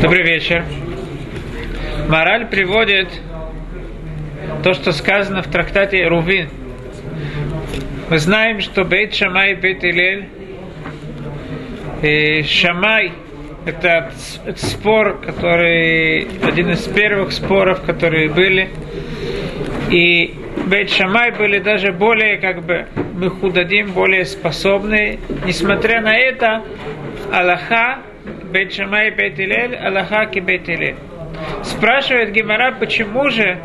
Добрый вечер. Мораль приводит то, что сказано в трактате Рувин. Мы знаем, что Бейт Шамай и Бейт Илель, и Шамай – это спор, который, один из первых споров, которые были. И Бейт Шамай были даже более, как бы, мы худадим, более способные. Несмотря на это, Аллаха Бетшамай Аллаха Аллахаки Бетилель. Спрашивает Гимара, почему же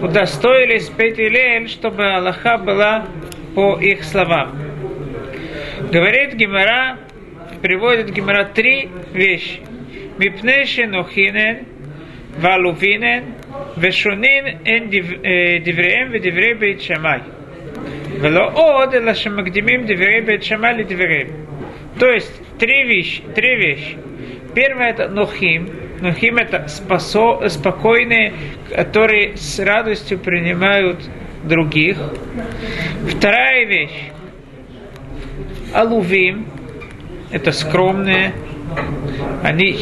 удостоились Бетилель, чтобы Аллаха была по их словам. Говорит Гимара, приводит Гимара три вещи. Мипнешин ухинен, валувинен, вешунин эн дивреем э, в диврей бейт шамай. Вело од, лашамагдимим диврей бейт шамай ли дивреем. То есть, три вещи. Три вещи. Первое это нохим. Нохим это спасо, спокойные, которые с радостью принимают других. Вторая вещь. Алувим. Это скромные. Они,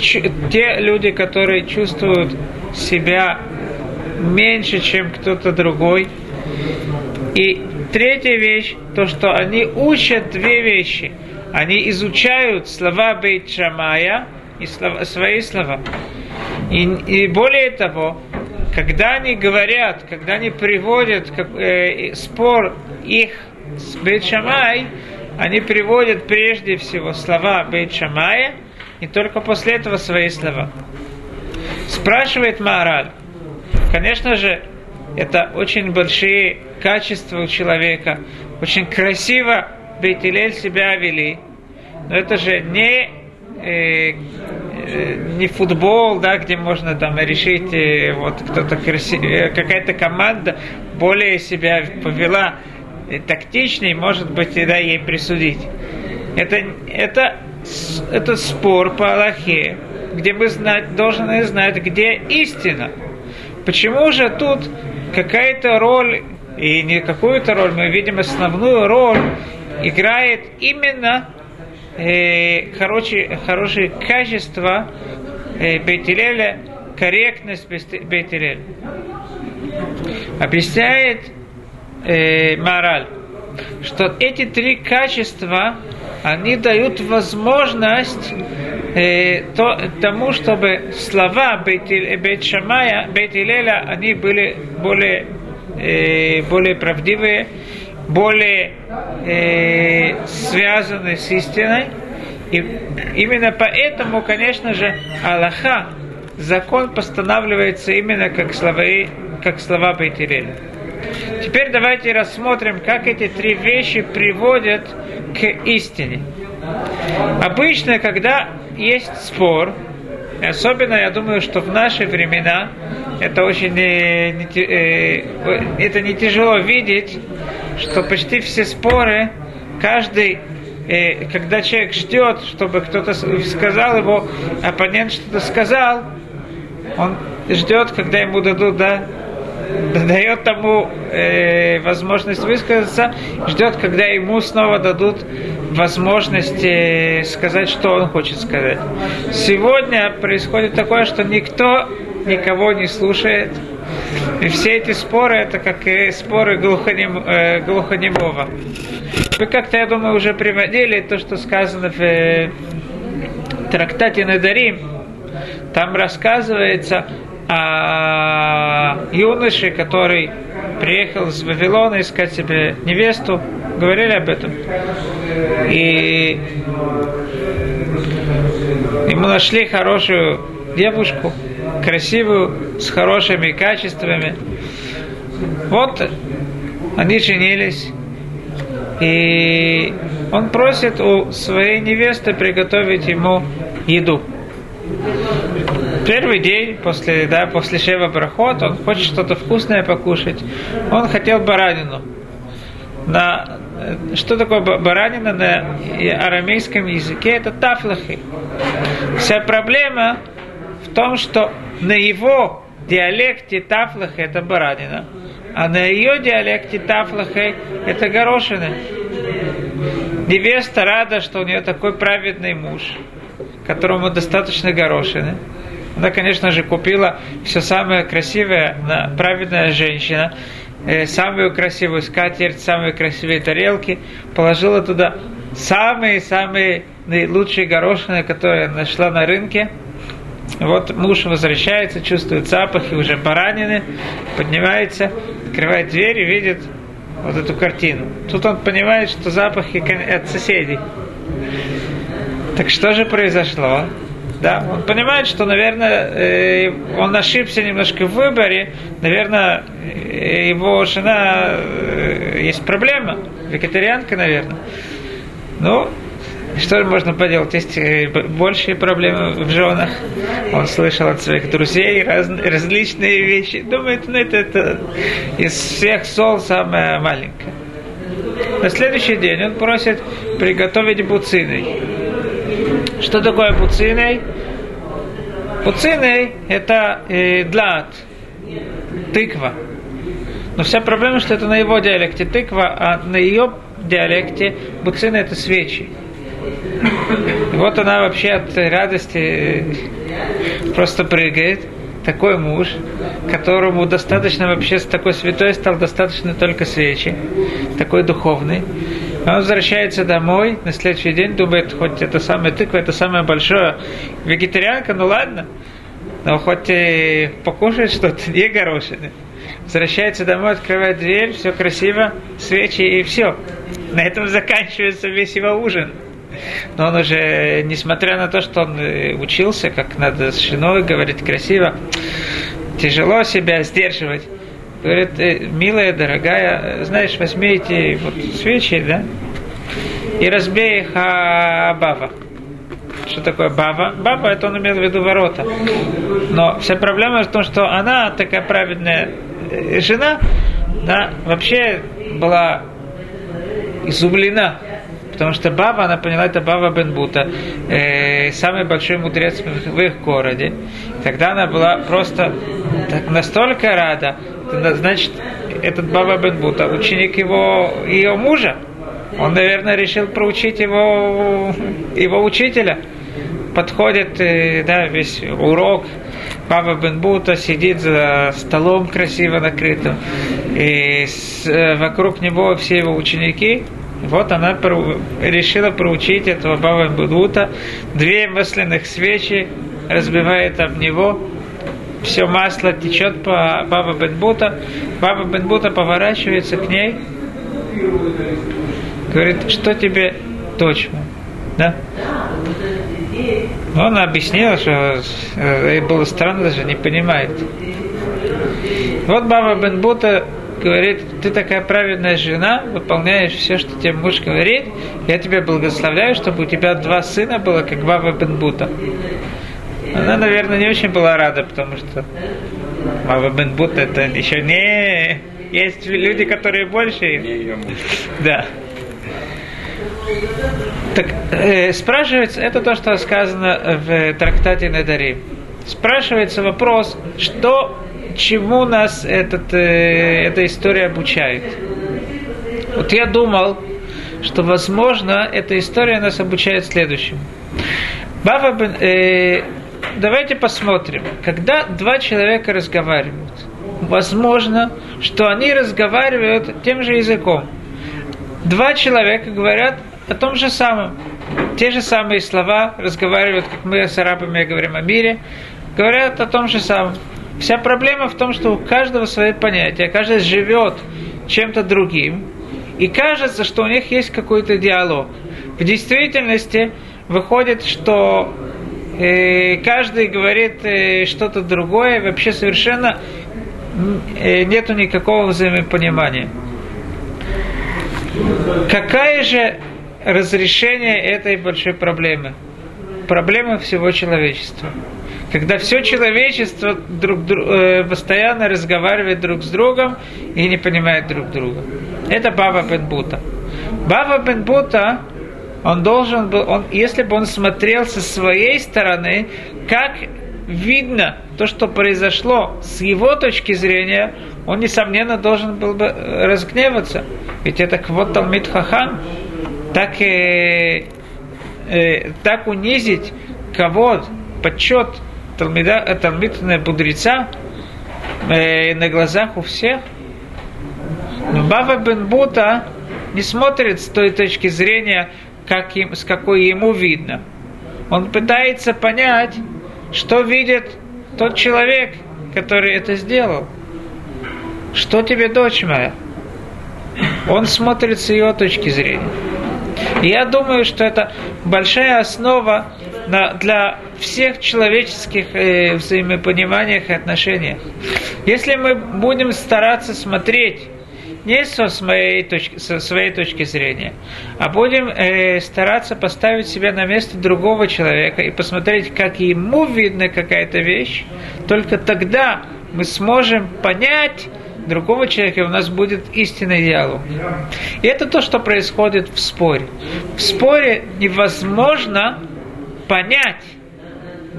те люди, которые чувствуют себя меньше, чем кто-то другой. И третья вещь, то, что они учат две вещи – они изучают слова Бейт Шамая и слова, свои слова. И, и более того, когда они говорят, когда они приводят как, э, спор их с Бейт Шамай, они приводят прежде всего слова Бейт Шамая и только после этого свои слова. Спрашивает Маораль. Конечно же, это очень большие качества у человека. Очень красиво Бейтилель себя вели. Но это же не, э, э, не футбол, да, где можно там решить, э, вот кто-то э, какая-то команда более себя повела э, тактичней, может быть, и да, ей присудить. Это, это, это спор по Аллахе, где мы знать, должны знать, где истина. Почему же тут какая-то роль, и не какую-то роль, мы видим основную роль играет именно э, хорошие, хорошие качества э, Бейтилеля, корректность Бейтилеля. Объясняет э, мораль, что эти три качества, они дают возможность э, то, тому, чтобы слова Бейт Шамая, Бейт Илеля, они были более, э, более правдивые, более э, связаны с истиной. И именно поэтому, конечно же, Аллаха, закон постанавливается именно как слова, как слова Бейтиреля. Теперь давайте рассмотрим, как эти три вещи приводят к истине. Обычно, когда есть спор, особенно, я думаю, что в наши времена это очень э, не, э, это не тяжело видеть, что почти все споры, каждый, э, когда человек ждет, чтобы кто-то сказал его, оппонент что-то сказал, он ждет, когда ему дадут, да, дает тому э, возможность высказаться, ждет, когда ему снова дадут возможность э, сказать, что он хочет сказать. Сегодня происходит такое, что никто никого не слушает. И все эти споры, это как и споры глухонем, э, глухонемого. Вы как-то, я думаю, уже приводили то, что сказано в э, трактате Надарим. Там рассказывается о юноше, который приехал из Вавилона искать себе невесту. Говорили об этом. И ему нашли хорошую девушку, красивую, с хорошими качествами. Вот они женились. И он просит у своей невесты приготовить ему еду. Первый день после, да, после Шева Брахот, он хочет что-то вкусное покушать. Он хотел баранину. На, что такое баранина на арамейском языке? Это тафлахи. Вся проблема в том, что на его диалекте тафлахи это баранина, а на ее диалекте тафлахи это горошины. Невеста рада, что у нее такой праведный муж. которому достаточно горошины. Она, конечно же, купила все самое красивое, праведная женщина, э, самую красивую скатерть, самые красивые тарелки, положила туда самые-самые наилучшие горошины, которые нашла на рынке. Вот муж возвращается, чувствует запахи, уже поранены, поднимается, открывает дверь и видит вот эту картину. Тут он понимает, что запахи от соседей. Так что же произошло? Да, он понимает, что, наверное, э, он ошибся немножко в выборе. Наверное, его жена э, есть проблема, вегетарианка, наверное. Ну, что можно поделать? Есть большие проблемы в женах. Он слышал от своих друзей раз, различные вещи. Думает, ну это, это из всех сол самое маленькое. На следующий день он просит приготовить буциной. Что такое буциной? Буциной это э, длат, тыква. Но вся проблема, что это на его диалекте тыква, а на ее диалекте буцина это свечи. Вот она вообще от радости э, просто прыгает. Такой муж, которому достаточно вообще с такой святой стал достаточно только свечи, такой духовный. Он возвращается домой на следующий день, думает, хоть это самая тыква, это самое большое. Вегетарианка, ну ладно, но хоть и покушает что-то, не горошины. Возвращается домой, открывает дверь, все красиво, свечи и все. На этом заканчивается весь его ужин. Но он уже, несмотря на то, что он э, учился, как надо с женой говорить красиво, тяжело себя сдерживать. Говорит, «Э, милая, дорогая, знаешь, возьми эти вот свечи, да, и разбей их о бава. Что такое баба? Баба, это он имел в виду ворота. Но вся проблема в том, что она такая праведная э, жена, да, вообще была изумлена потому что Баба, она поняла, это Баба Бенбута, э, самый большой мудрец в, в их городе. Тогда она была просто так, настолько рада, значит, этот Баба Бенбута, ученик его, ее мужа, он, наверное, решил проучить его, его учителя. Подходит, э, да, весь урок, Баба Бенбута сидит за столом красиво накрытым, и с, э, вокруг него все его ученики, вот она решила проучить этого Баба Будута. Две масляных свечи разбивает об него. Все масло течет по Баба Бенбута. Баба Бенбута поворачивается к ней. Говорит, что тебе точно? Да? Он объяснил, что э, было странно, даже не понимает. Вот Баба Бенбута говорит, ты такая праведная жена, выполняешь все, что тебе муж говорит, я тебя благословляю, чтобы у тебя два сына было, как Баба Бенбута. Она, наверное, не очень была рада, потому что Баба Бенбута это еще не... Есть люди, которые больше... Не ее муж. Да. Так, э, спрашивается, это то, что сказано в трактате Недари. Спрашивается вопрос, что чему нас этот, э, эта история обучает? Вот я думал, что, возможно, эта история нас обучает следующему. Баба Бен, э, давайте посмотрим. Когда два человека разговаривают, возможно, что они разговаривают тем же языком. Два человека говорят о том же самом. Те же самые слова разговаривают, как мы с арабами говорим о мире, говорят о том же самом. Вся проблема в том, что у каждого свои понятия, каждый живет чем-то другим, и кажется, что у них есть какой-то диалог. В действительности выходит, что э, каждый говорит э, что-то другое, вообще совершенно э, нету никакого взаимопонимания. Какая же разрешение этой большой проблемы? Проблема всего человечества когда все человечество друг, друг, э, постоянно разговаривает друг с другом и не понимает друг друга. Это Баба Бенбута. Баба Бенбута, он должен был, он, если бы он смотрел со своей стороны, как видно то, что произошло с его точки зрения, он, несомненно, должен был бы э, разгневаться. Ведь это вот Талмит Хахан, так, э, э, так унизить кого почет Талмида, Талмидного мудреца э, на глазах у всех. Но Бава Бен Бута не смотрит с той точки зрения, как им, с какой ему видно. Он пытается понять, что видит тот человек, который это сделал. Что тебе, дочь моя? Он смотрит с ее точки зрения. И я думаю, что это большая основа на, для всех человеческих э, взаимопониманиях и отношениях. Если мы будем стараться смотреть не со своей точки, со своей точки зрения, а будем э, стараться поставить себя на место другого человека и посмотреть, как ему видна какая-то вещь, только тогда мы сможем понять другого человека, и у нас будет истинный диалог. И это то, что происходит в споре. В споре невозможно понять,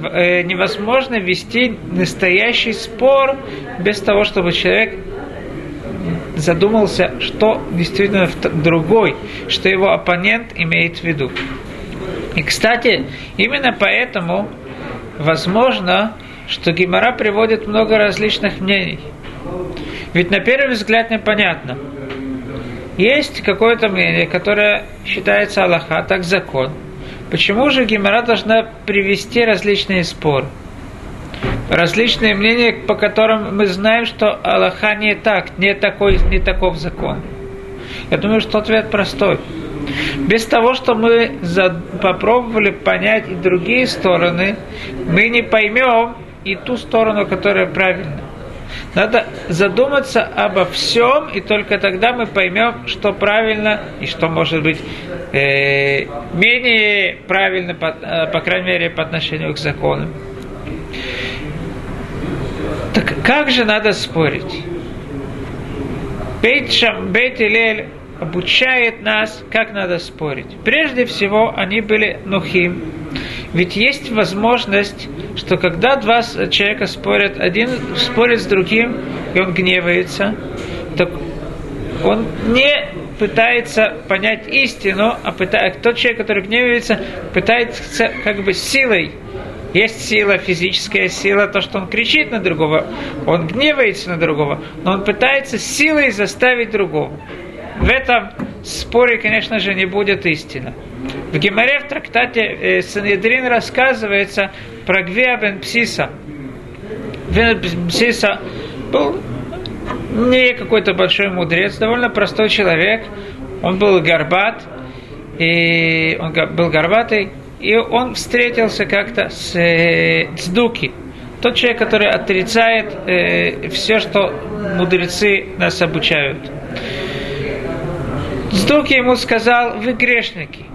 э, невозможно вести настоящий спор без того, чтобы человек задумался, что действительно другой, что его оппонент имеет в виду. И, кстати, именно поэтому возможно, что Гимара приводит много различных мнений. Ведь на первый взгляд непонятно. Есть какое-то мнение, которое считается Аллаха, так закон. Почему же Гимара должна привести различные споры? различные мнения, по которым мы знаем, что Аллаха не так, не такой, не таков закон. Я думаю, что ответ простой. Без того, что мы попробовали понять и другие стороны, мы не поймем и ту сторону, которая правильна. Надо задуматься обо всем, и только тогда мы поймем, что правильно и что может быть э, менее правильно, по, э, по крайней мере, по отношению к закону. Так как же надо спорить? Бейт, Шам, Илель обучает нас, как надо спорить. Прежде всего, они были нухим. Ведь есть возможность, что когда два человека спорят, один спорит с другим, и он гневается, так он не пытается понять истину, а пытается, тот человек, который гневается, пытается как бы силой есть сила, физическая сила, то, что он кричит на другого, он гневается на другого, но он пытается силой заставить другого. В этом споре, конечно же, не будет истина. В Геморе в трактате э, Санедрин рассказывается про Гвеа бен Псиса. Гвеа бен Псиса был не какой-то большой мудрец, довольно простой человек. Он был горбат, и он был горбатый, и он встретился как-то с э, тот человек, который отрицает э, все, что мудрецы нас обучают. Цдуки ему сказал, вы грешники.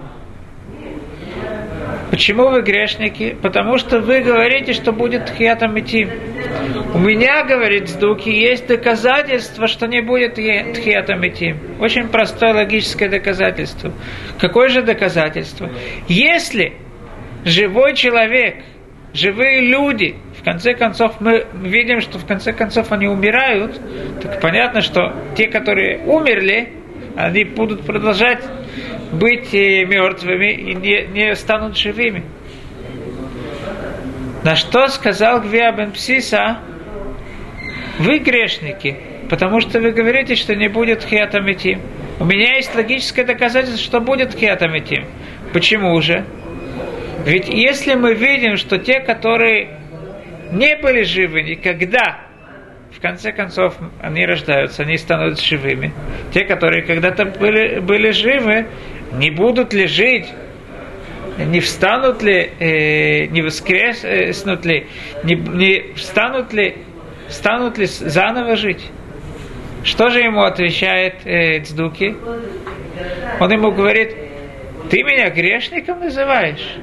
Почему вы грешники? Потому что вы говорите, что будет тхиатом идти. У меня, говорит Сдуки, есть доказательство, что не будет тхиатом идти. Очень простое логическое доказательство. Какое же доказательство? Если живой человек, живые люди, в конце концов мы видим, что в конце концов они умирают, так понятно, что те, которые умерли, они будут продолжать быть э, мертвыми и не, не станут живыми. На что сказал Гвиа бен Псиса, вы грешники, потому что вы говорите, что не будет хиатам идти. У меня есть логическое доказательство, что будет хиатам идти. Почему же? Ведь если мы видим, что те, которые не были живы никогда, в конце концов, они рождаются, они становятся живыми. Те, которые когда-то были, были живы, не будут ли жить, не встанут ли, э, не воскреснут ли, не, не встанут ли, станут ли заново жить. Что же ему отвечает э, Цдуки? Он ему говорит, ты меня грешником называешь?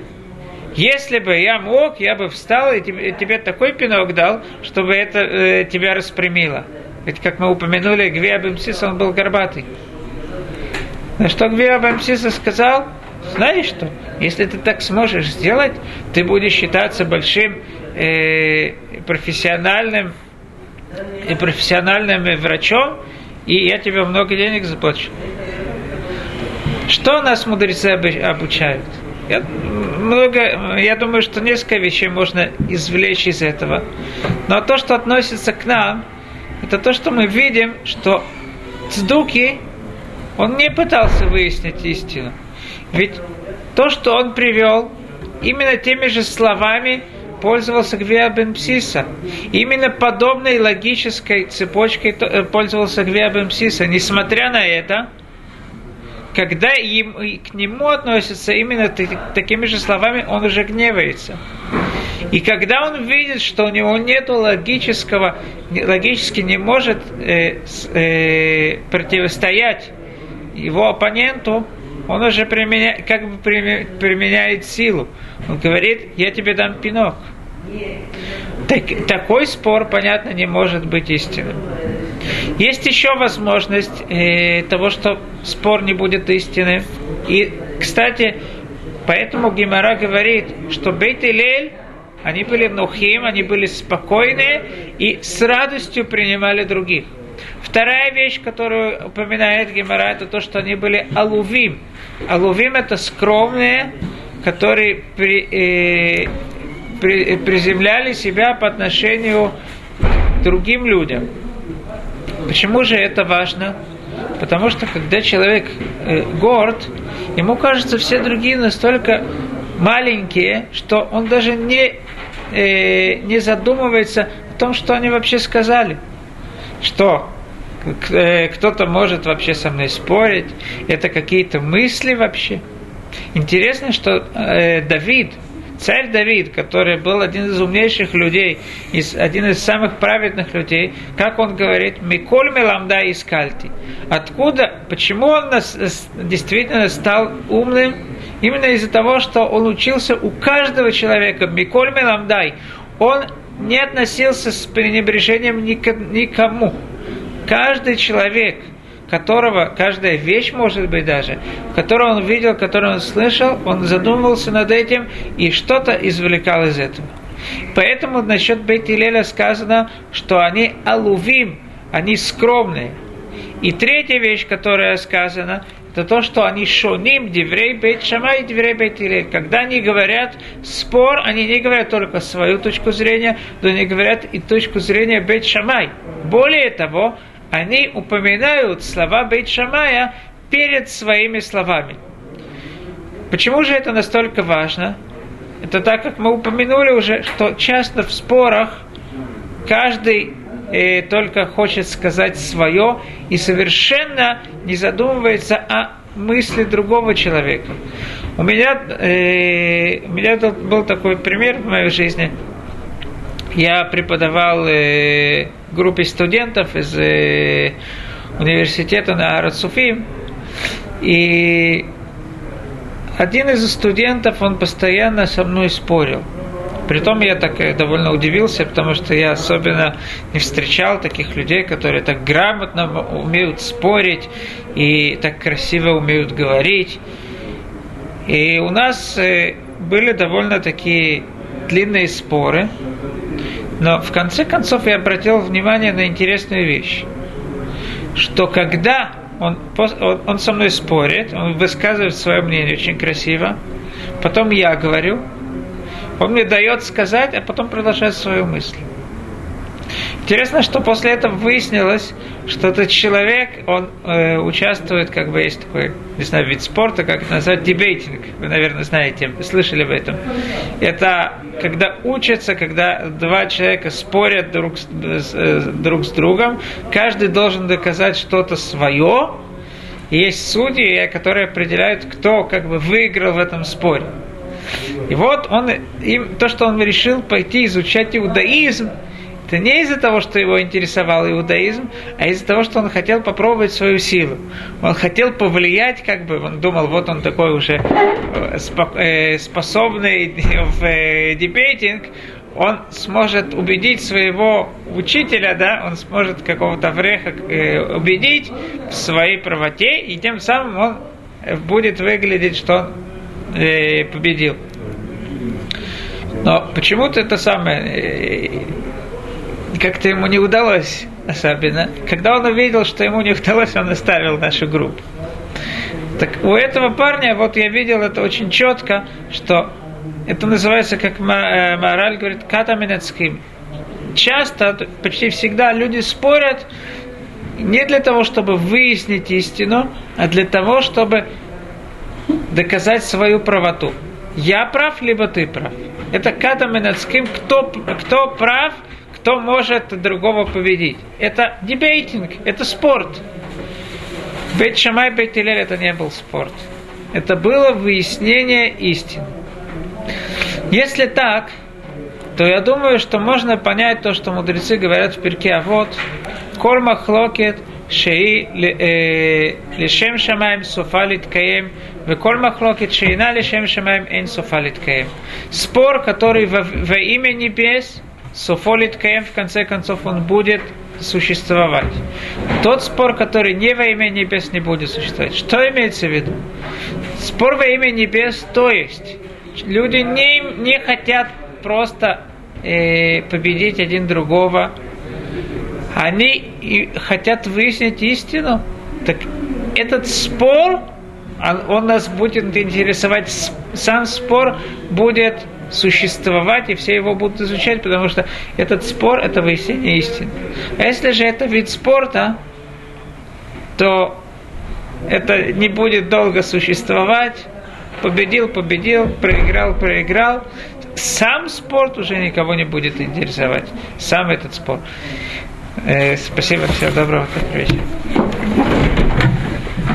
Если бы я мог, я бы встал и тебе, тебе такой пинок дал, чтобы это э, тебя распрямило. Ведь, как мы упомянули, Гвиа Бемсис, он был горбатый. На что Гвиа Бемсиса сказал, знаешь что, если ты так сможешь сделать, ты будешь считаться большим э, профессиональным и профессиональным врачом, и я тебе много денег заплачу. Что нас мудрецы обучают? Я, много, я думаю, что несколько вещей можно извлечь из этого. Но то, что относится к нам, это то, что мы видим, что Цдуки, он не пытался выяснить истину. Ведь то, что он привел, именно теми же словами пользовался Гвиа бен Псиса. Именно подобной логической цепочкой э, пользовался Гвиа бен Псиса. Несмотря на это, когда им, к нему относятся именно такими же словами, он уже гневается. И когда он видит, что у него нет логического, логически не может э, э, противостоять его оппоненту, он уже применя, как бы применяет силу. Он говорит, я тебе дам пинок. Так, такой спор, понятно, не может быть истинным. Есть еще возможность э, того, что спор не будет истинным. И, кстати, поэтому Гимара говорит, что Бейт Илель, они были нухим, они были спокойные и с радостью принимали других. Вторая вещь, которую упоминает Гемора, это то, что они были алувим. Алувим это скромные, которые при, э, при, приземляли себя по отношению к другим людям. Почему же это важно? Потому что когда человек э, горд, ему кажется все другие настолько маленькие, что он даже не, э, не задумывается о том, что они вообще сказали. Что э, кто-то может вообще со мной спорить, это какие-то мысли вообще. Интересно, что э, Давид, царь Давид, который был один из умнейших людей, один из самых праведных людей, как он говорит, «Миколь меламда искальти». Откуда, почему он нас, действительно стал умным? Именно из-за того, что он учился у каждого человека, «Миколь меламдай». Он не относился с пренебрежением никому. Каждый человек – которого каждая вещь, может быть даже, которую он видел, которую он слышал, он задумывался над этим и что-то извлекал из этого. Поэтому насчет Бейт сказано, что они алувим, они скромные. И третья вещь, которая сказана, это то, что они шоним, деврей бейт шамай и деврей бейт илель. Когда они говорят спор, они не говорят только свою точку зрения, но они говорят и точку зрения бейт шамай. Более того, они упоминают слова Бейт Шамая перед своими словами. Почему же это настолько важно? Это так, как мы упомянули уже, что часто в спорах каждый э, только хочет сказать свое и совершенно не задумывается о мысли другого человека. У меня, э, у меня был такой пример в моей жизни. Я преподавал э, группе студентов из э, университета на Арацуфим. И один из студентов, он постоянно со мной спорил. Притом я так э, довольно удивился, потому что я особенно не встречал таких людей, которые так грамотно умеют спорить и так красиво умеют говорить. И у нас э, были довольно такие длинные споры. Но в конце концов я обратил внимание на интересную вещь, что когда он, он со мной спорит, он высказывает свое мнение очень красиво, потом я говорю, он мне дает сказать, а потом продолжает свою мысль. Интересно, что после этого выяснилось, что этот человек, он э, участвует, как бы есть такой, не знаю, вид спорта, как это назвать, дебейтинг. Вы, наверное, знаете, слышали об этом. Это когда учатся, когда два человека спорят друг с, э, друг с другом, каждый должен доказать что-то свое. есть судьи, которые определяют, кто как бы выиграл в этом споре. И вот он, им, то, что он решил пойти изучать иудаизм, это не из-за того, что его интересовал иудаизм, а из-за того, что он хотел попробовать свою силу. Он хотел повлиять, как бы, он думал, вот он такой уже э, э, способный в э, дебейтинг, он сможет убедить своего учителя, да, он сможет какого-то вреха убедить в своей правоте, и тем самым он будет выглядеть, что он победил. Но почему-то это самое как-то ему не удалось особенно. Когда он увидел, что ему не удалось, он оставил нашу группу. Так у этого парня, вот я видел это очень четко, что это называется, как э, Мораль говорит, катаминецким. Часто, почти всегда люди спорят не для того, чтобы выяснить истину, а для того, чтобы доказать свою правоту. Я прав, либо ты прав. Это катаминецким, кто, кто прав, кто может другого победить. Это дебейтинг, это спорт. Бет Шамай, Бет это не был спорт. Это было выяснение истины. Если так, то я думаю, что можно понять то, что мудрецы говорят в перке, а вот корма хлокет шеи лишем э, шамаем суфалит каем, векорма хлокет шеина лишем шамаем эн суфалит каем. Спор, который во, во имя небес – софо литкаем, в конце концов он будет существовать. Тот спор, который не во имя небес, не будет существовать. Что имеется в виду? Спор во имя небес, то есть люди не, не хотят просто э, победить один другого, они хотят выяснить истину. Так этот спор, он, он нас будет интересовать, сам спор будет существовать, и все его будут изучать, потому что этот спор – это выяснение истины. А если же это вид спорта, то это не будет долго существовать. Победил, победил, проиграл, проиграл. Сам спорт уже никого не будет интересовать. Сам этот спорт. Э, спасибо, всего доброго, вечера.